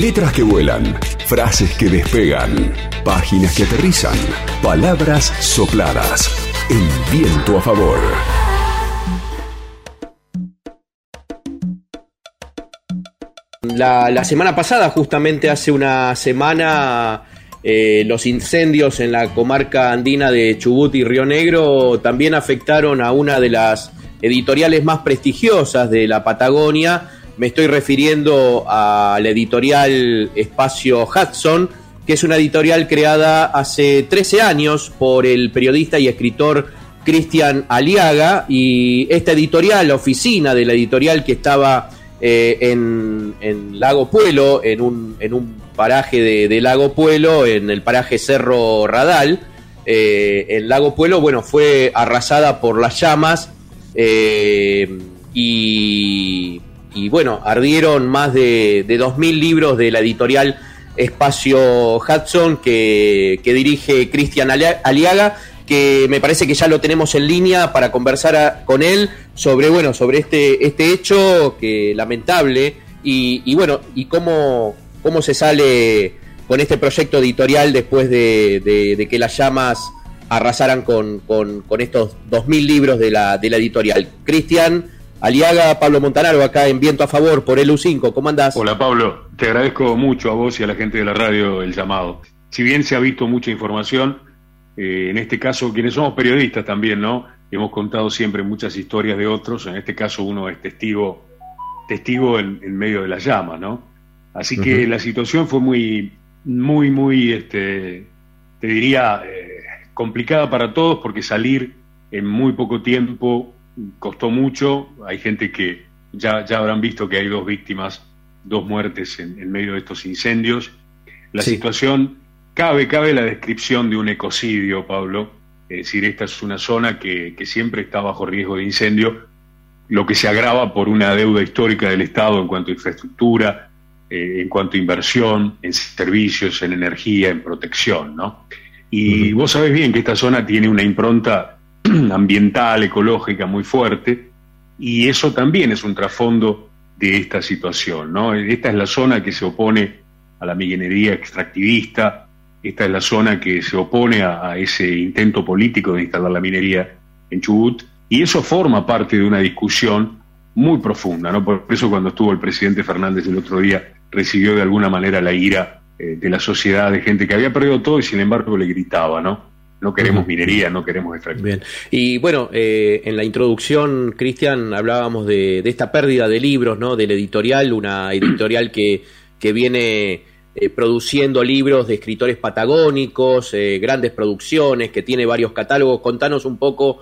Letras que vuelan, frases que despegan, páginas que aterrizan, palabras sopladas. El viento a favor. La, semana pasada, justamente hace una semana, eh, los incendios en la comarca andina de Chubut y Río Negro también afectaron a una de las editoriales más prestigiosas de la Patagonia, me estoy refiriendo a la editorial Espacio Hudson, que es una editorial creada hace 13 años por el periodista y escritor Cristian Aliaga. Y esta editorial, la oficina de la editorial que estaba eh, en, Lago Puelo, en un, en un paraje de, Lago Puelo, en el paraje Cerro Radal, eh, en Lago Puelo, bueno, fue arrasada por las llamas. Eh, y y bueno, ardieron más de, de 2.000 libros de la editorial Espacio Hudson que, dirige Cristian Aliaga, que me parece que ya lo tenemos en línea para conversar con él sobre, bueno, sobre este, este hecho que lamentable y, bueno, y cómo, cómo se sale con este proyecto editorial después de, que las llamas arrasaran con, con, con estos 2.000 libros de la, de la editorial. Cristian, Aliaga Pablo Montanaro, acá en Viento a Favor por el U5. ¿Cómo andás? Hola Pablo, te agradezco mucho a vos y a la gente de la radio el llamado. Si bien se ha visto mucha información, eh, en este caso quienes somos periodistas también, ¿no? Hemos contado siempre muchas historias de otros, en este caso uno es testigo, testigo en, medio de la llama, ¿no? Así que la situación fue muy, muy, muy, este, te diría, eh, complicada para todos porque salir en muy poco tiempo costó mucho, hay gente que ya, ya habrán visto que hay dos víctimas, dos muertes en, medio de estos incendios. La situación, cabe, cabe la descripción de un ecocidio, Pablo, es decir, esta es una zona que, siempre está bajo riesgo de incendio, lo que se agrava por una deuda histórica del Estado en cuanto a infraestructura, eh, en cuanto a inversión, en servicios, en energía, en protección, ¿no? Y vos sabés bien que esta zona tiene una impronta ambiental, ecológica muy fuerte, y eso también es un trasfondo de esta situación. ¿no? Esta es la zona que se opone a la minería extractivista, esta es la zona que se opone a, ese intento político de instalar la minería en Chubut, y eso forma parte de una discusión muy profunda. ¿no? Por eso cuando estuvo el presidente Fernández el otro día, recibió de alguna manera la ira eh, de la sociedad, de gente que había perdido todo y sin embargo le gritaba, ¿no? No queremos minería, no queremos extracción. Bien. Y bueno, eh, en la introducción, Cristian, hablábamos de, esta pérdida de libros, ¿no? Del editorial, una editorial que, que viene eh, produciendo libros de escritores patagónicos, eh, grandes producciones, que tiene varios catálogos. Contanos un poco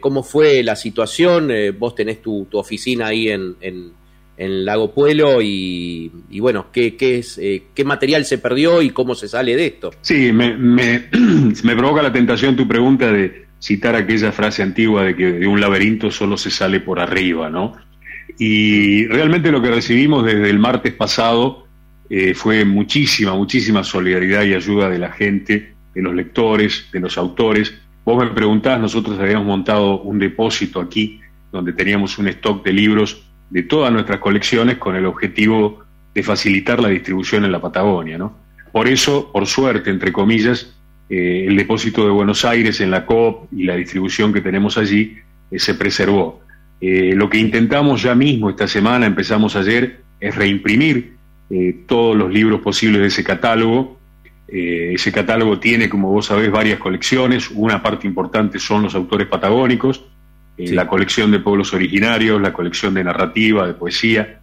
cómo fue la situación. vos tenés tu, tu oficina ahí en, en en Lago Puelo y, bueno, ¿qué, qué, es, eh, ¿qué material se perdió y cómo se sale de esto? Sí, me, me, provoca la tentación tu pregunta de citar aquella frase antigua de que de un laberinto solo se sale por arriba, ¿no? Y realmente lo que recibimos desde el martes pasado eh, fue muchísima, muchísima solidaridad y ayuda de la gente, de los lectores, de los autores. Vos me preguntás, nosotros habíamos montado un depósito aquí donde teníamos un stock de libros de todas nuestras colecciones con el objetivo de facilitar la distribución en la Patagonia. ¿no? Por eso, por suerte, entre comillas, eh, el depósito de Buenos Aires en la COP y la distribución que tenemos allí eh, se preservó. Eh, lo que intentamos ya mismo esta semana, empezamos ayer, es reimprimir todos los libros posibles de ese catálogo. ese catálogo tiene, como vos sabés, varias colecciones. Una parte importante son los autores patagónicos, la colección de pueblos originarios, la colección de narrativa, de poesía,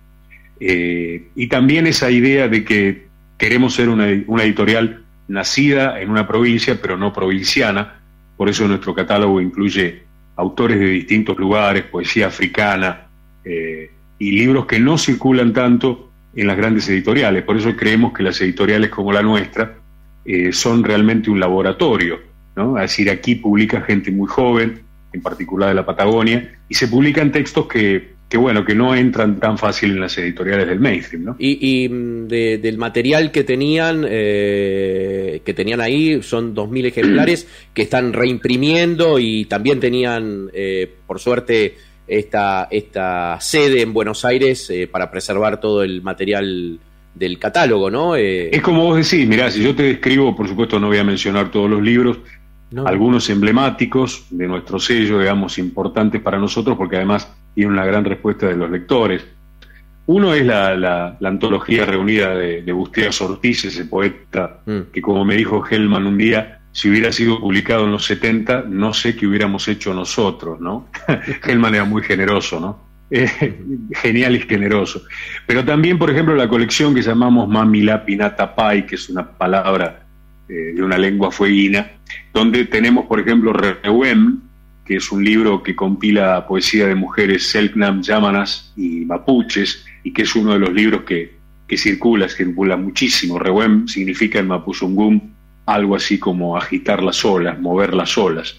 eh, y también esa idea de que queremos ser una, editorial nacida en una provincia, pero no provinciana, por eso nuestro catálogo incluye autores de distintos lugares, poesía africana, eh, y libros que no circulan tanto en las grandes editoriales. Por eso creemos que las editoriales como la nuestra eh, son realmente un laboratorio. ¿no? Es decir, aquí publica gente muy joven, en particular de la Patagonia, y se publican textos que, que bueno, que no entran tan fácil en las editoriales del mainstream, ¿no? Y, mm, del material que tenían, eh, que tenían ahí, son 2.000 ejemplares que están reimprimiendo y también tenían, eh, por suerte, esta, esta sede en Buenos Aires eh, para preservar todo el material del catálogo, ¿no? es como vos decís, mirá, si yo te describo, por supuesto no voy a mencionar todos los libros, algunos emblemáticos de nuestro sello, digamos, importantes para nosotros, porque además tiene una gran respuesta de los lectores. Uno es la, la, antología reunida de, de Busteas Ortiz, ese poeta mm. que, como me dijo Hellman un día, si hubiera sido publicado en los 70, no sé qué hubiéramos hecho nosotros, ¿no? Hellman era muy generoso, ¿no? Eh, genial y generoso. Pero también, por ejemplo, la colección que llamamos Mamila Pinata Pai, que es una palabra eh, de una lengua fueguina, donde tenemos, por ejemplo, Rewem, que es un libro que compila poesía de mujeres Selknam, Yamanas y Mapuches, y que es uno de los libros que, que circula, circula muchísimo. Rewem significa en Mapuzungum algo así como agitar las olas, mover las olas.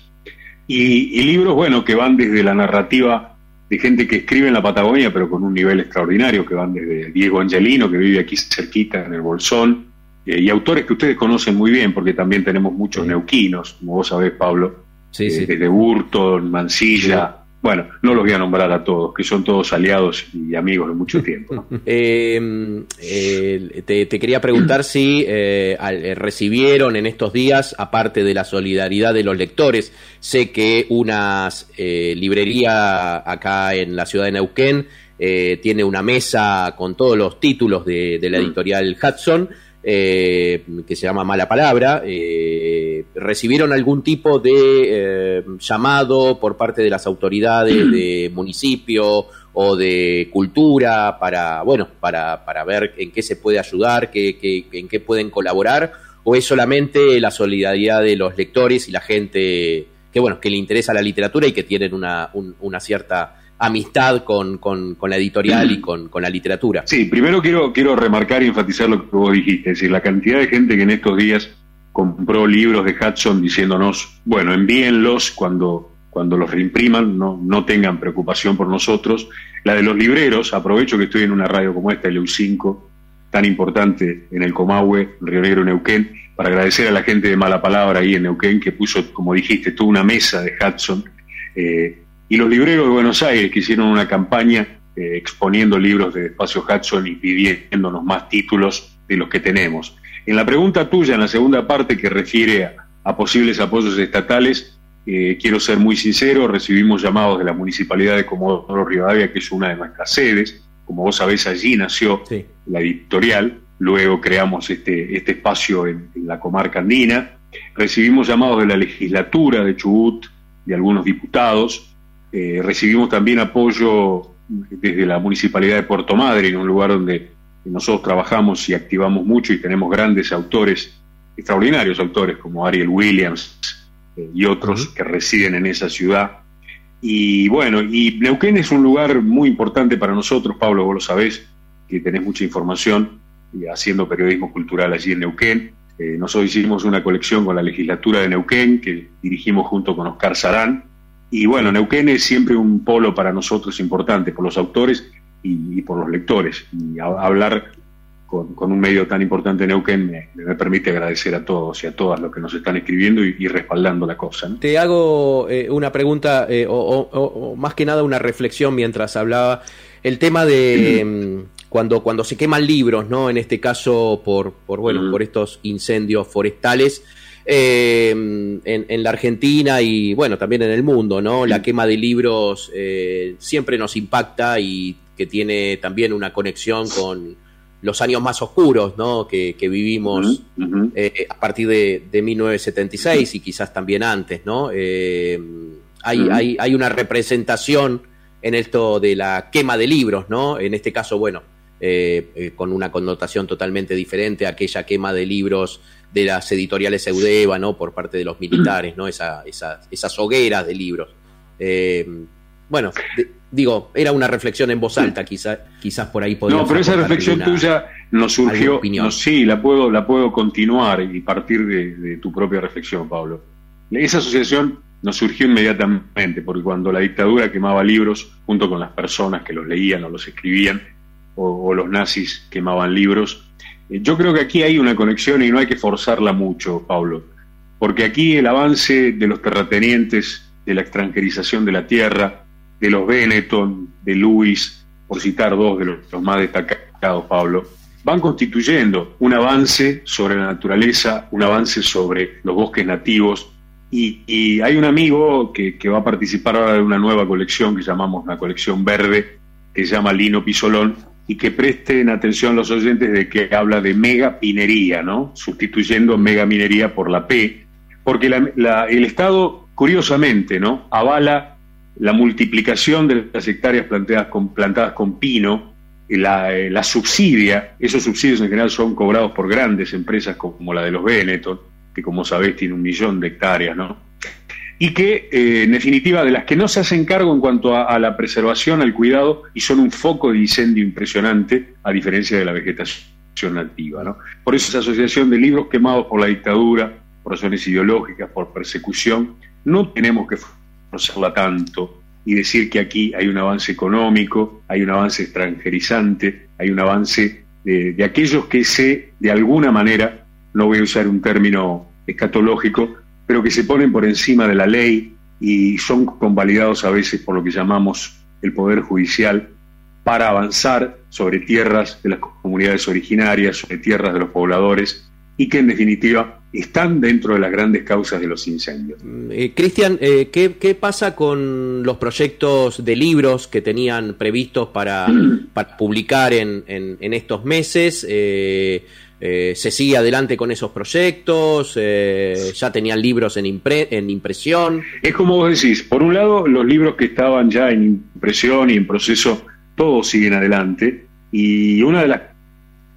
Y, y, libros, bueno, que van desde la narrativa de gente que escribe en la Patagonia, pero con un nivel extraordinario, que van desde Diego Angelino, que vive aquí cerquita en el Bolsón, eh, y autores que ustedes conocen muy bien, porque también tenemos muchos neuquinos, como vos sabés, Pablo, sí, eh, desde Burton, Mansilla. Bueno, no los voy a nombrar a todos, que son todos aliados y amigos de mucho tiempo. Eh, te, quería preguntar si recibieron en estos días, aparte de la solidaridad de los lectores, sé que una librería acá en la ciudad de Neuquén tiene una mesa con todos los títulos de, de la mm. editorial Hudson. Eh, que se llama Mala Palabra, eh, recibieron algún tipo de eh, llamado por parte de las autoridades de municipio o de cultura para, bueno, para, para ver en qué se puede ayudar, qué, en qué pueden colaborar, o es solamente la solidaridad de los lectores y la gente que, bueno, que le interesa la literatura y que tienen una, una cierta amistad con, con, la editorial y con, la literatura. Sí, primero quiero, quiero remarcar y enfatizar lo que vos dijiste, es decir, la cantidad de gente que en estos días compró libros de Hudson diciéndonos, bueno, envíenlos cuando, cuando los reimpriman, no, no tengan preocupación por nosotros. La de los libreros, aprovecho que estoy en una radio como esta, el EU5, tan importante en el Comahue, Río Negro, Neuquén, para agradecer a la gente de Mala Palabra ahí en Neuquén, que puso, como dijiste, toda una mesa de Hudson. Eh, y los libreros de Buenos Aires que hicieron una campaña eh, exponiendo libros de Espacio Hudson y pidiéndonos más títulos de los que tenemos. En la pregunta tuya, en la segunda parte que refiere a, posibles apoyos estatales, eh, quiero ser muy sincero, recibimos llamados de la Municipalidad de Comodoro Rivadavia, que es una de nuestras sedes. Como vos sabés, allí nació la editorial. Luego creamos este, este espacio en, en la comarca andina. Recibimos llamados de la legislatura de Chubut, de algunos diputados, eh, recibimos también apoyo desde la Municipalidad de Puerto Madre, en un lugar donde nosotros trabajamos y activamos mucho y tenemos grandes autores, extraordinarios autores como Ariel Williams eh, y otros que residen en esa ciudad. Y bueno, y Neuquén es un lugar muy importante para nosotros, Pablo, vos lo sabés, que tenés mucha información y haciendo periodismo cultural allí en Neuquén. Eh, nosotros hicimos una colección con la legislatura de Neuquén que dirigimos junto con Oscar Sarán y bueno, Neuquén es siempre un polo para nosotros importante, por los autores y, por los lectores. Y hablar con, un medio tan importante Neuquén me, permite agradecer a todos y a todas los que nos están escribiendo y, respaldando la cosa. Te hago eh, una pregunta, eh, o, más que nada una reflexión mientras hablaba. El tema de mm, cuando, cuando se queman libros, ¿no? En este caso por, por bueno, por estos incendios forestales. Eh, en, la Argentina y bueno, también en el mundo, ¿no? La quema de libros eh, siempre nos impacta y que tiene también una conexión con los años más oscuros, ¿no? Que, vivimos eh, a partir de, 1976 y quizás también antes, ¿no? hay, hay, hay una representación en esto de la quema de libros, ¿no? En este caso, bueno, con una connotación totalmente diferente a aquella quema de libros de las editoriales Eudeva, ¿no? Por parte de los militares, ¿no? Esa, esas hogueras de libros. Eh, bueno, digo, era una reflexión en voz alta, quizás quizás por ahí No, pero esa reflexión tuya nos surgió, sí, la puedo, la puedo continuar y partir de, tu propia reflexión, Pablo. Esa asociación nos surgió inmediatamente, porque cuando la dictadura quemaba libros junto con las personas que los leían o los escribían, o los nazis quemaban libros, yo creo que aquí hay una conexión y no hay que forzarla mucho, Pablo, porque aquí el avance de los terratenientes, de la extranjerización de la tierra, de los Benetton, de Luis, por citar dos de los, más destacados, Pablo, van constituyendo un avance sobre la naturaleza, un avance sobre los bosques nativos. Y, hay un amigo que, va a participar ahora de una nueva colección que llamamos una colección verde, que se llama Lino Pisolón, y que presten atención los oyentes de que habla de megapinería, ¿no? Sustituyendo megaminería por la P, porque el Estado, curiosamente, ¿no? Avala la multiplicación de las hectáreas plantadas con, plantadas con pino, la, eh, la, subsidia, esos subsidios en general son cobrados por grandes empresas como la de los Benetton, que como sabéis tiene un millón de hectáreas, ¿no? Y que, eh, en definitiva, de las que no se hacen cargo en cuanto a, la preservación, al cuidado, y son un foco de incendio impresionante, a diferencia de la vegetación nativa, ¿no? Por eso esa asociación de libros quemados por la dictadura, por razones ideológicas, por persecución, no tenemos que forzarla tanto y decir que aquí hay un avance económico, hay un avance extranjerizante, hay un avance de, aquellos que se, de alguna manera, no voy a usar un término escatológico, pero que se ponen por encima de la ley y son convalidados a veces por lo que llamamos el Poder Judicial para avanzar sobre tierras de las comunidades originarias, sobre tierras de los pobladores y que en definitiva están dentro de las grandes causas de los incendios. Eh, Cristian, eh, ¿qué, pasa con los proyectos de libros que tenían previstos para, publicar en, estos meses? Eh, ¿Se sigue adelante con esos proyectos? ¿Ya tenían libros en, en impresión? Es como vos decís, por un lado los libros que estaban ya en impresión y en proceso, todos siguen adelante. Y una de las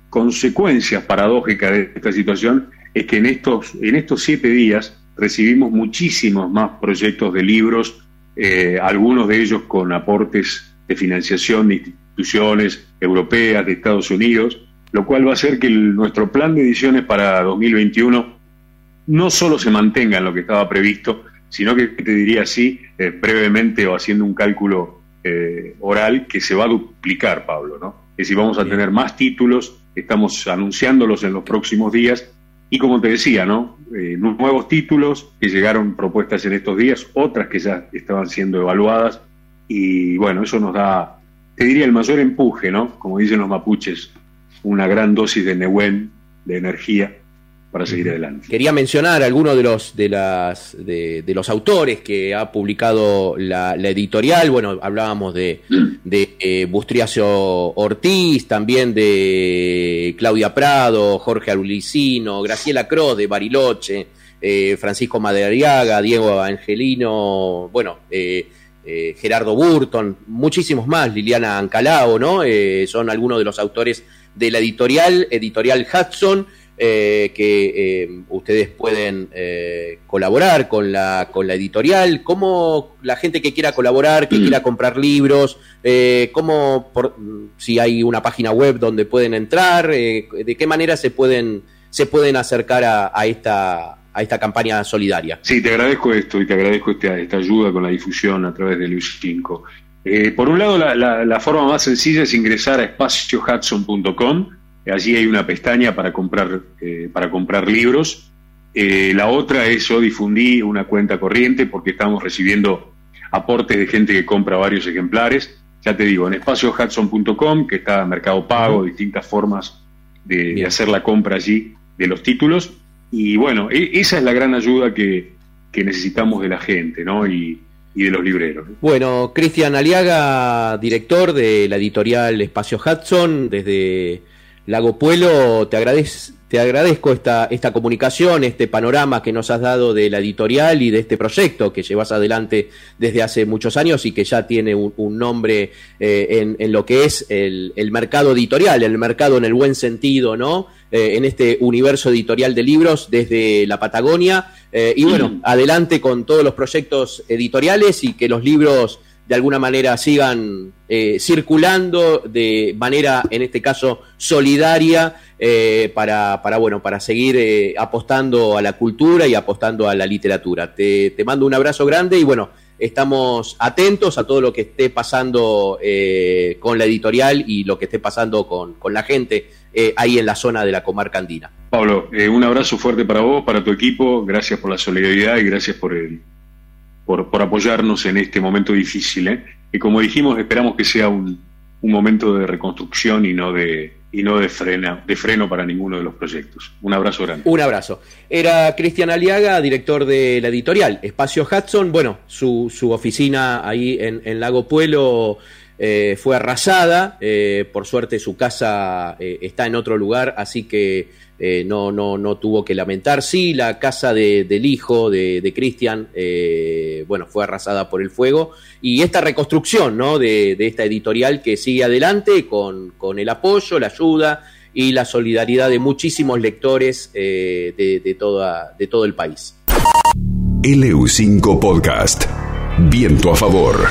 consecuencias paradójicas de esta situación es que en estos, en estos siete días recibimos muchísimos más proyectos de libros, eh, algunos de ellos con aportes de financiación de instituciones europeas, de Estados Unidos, lo cual va a hacer que nuestro plan de ediciones para 2021 no solo se mantenga en lo que estaba previsto, sino que te diría así, eh, brevemente o haciendo un cálculo eh, oral, que se va a duplicar, Pablo, ¿no? Es decir, vamos a tener más títulos, estamos anunciándolos en los próximos días y como te decía, ¿no? Eh, nuevos títulos que llegaron propuestas en estos días, otras que ya estaban siendo evaluadas y bueno, eso nos da, te diría, el mayor empuje, ¿no? Como dicen los mapuches, una gran dosis de Nehuen, de energía para seguir adelante. Quería mencionar algunos de los de las de, los autores que ha publicado la, editorial. Bueno, hablábamos de, de eh, Bustriacio Ortiz, también de Claudia Prado, Jorge Arulicino, Graciela Croz de Bariloche, eh, Francisco Madariaga, Diego Angelino, bueno, eh, Gerardo Burton, muchísimos más, Liliana Ancalao, ¿no? son algunos de los autores de la editorial, editorial Hudson. Eh, que eh, ustedes pueden eh, colaborar con la, con la editorial, cómo la gente que quiera colaborar, que quiera comprar libros, cómo, por, si hay una página web donde pueden entrar, de qué manera se pueden, se pueden acercar a, esta a esta campaña solidaria. Sí, te agradezco esto y te agradezco esta, esta ayuda con la difusión a través de Luis 5. Por un lado, la, la, la, forma más sencilla es ingresar a espaciohudson.com Allí hay una pestaña para comprar, eh, para comprar libros. Eh, la otra es yo difundí una cuenta corriente porque estamos recibiendo aportes de gente que compra varios ejemplares. Ya te digo, en espaciohudson.com, que está Mercado Pago, distintas formas de, hacer la compra allí de los títulos. Y bueno, e, esa es la gran ayuda que, que necesitamos de la gente, ¿no? Y, y de los libreros. Bueno, Cristian Aliaga, director de la editorial Espacio Hudson, desde Lago Puelo, te, te agradezco esta, esta comunicación, este panorama que nos has dado de la editorial y de este proyecto que llevas adelante desde hace muchos años y que ya tiene un, nombre eh, en, lo que es el, mercado editorial, el mercado en el buen sentido, ¿no? Eh, en este universo editorial de libros desde la Patagonia. Eh, y bueno, adelante con todos los proyectos editoriales y que los libros de alguna manera sigan eh, circulando de manera, en este caso, solidaria eh, para, para, bueno, para seguir eh, apostando a la cultura y apostando a la literatura. Te, te, mando un abrazo grande y bueno, estamos atentos a todo lo que esté pasando con la editorial y lo que esté pasando con, con la gente ahí en la zona de la comarca andina. Pablo, un abrazo fuerte para vos, para tu equipo, gracias por la solidaridad y gracias por el por, apoyarnos en este momento difícil. ¿eh? Y como dijimos, esperamos que sea un, momento de reconstrucción y no de, y no de freno, de freno para ninguno de los proyectos. Un abrazo grande. Un abrazo. Era Cristian Aliaga, director de la editorial Espacio Hudson. Bueno, su, su oficina ahí en, Lago Puelo eh, fue arrasada. Eh, por suerte su casa eh, está en otro lugar, así que no, no, no tuvo que lamentar. Sí, la casa del hijo de, Cristian, bueno, fue arrasada por el fuego. Y esta reconstrucción ¿no? de, esta editorial que sigue adelante con, con el apoyo, la ayuda y la solidaridad de muchísimos lectores de, de, toda, de todo el país. LU5 Podcast. Viento a favor.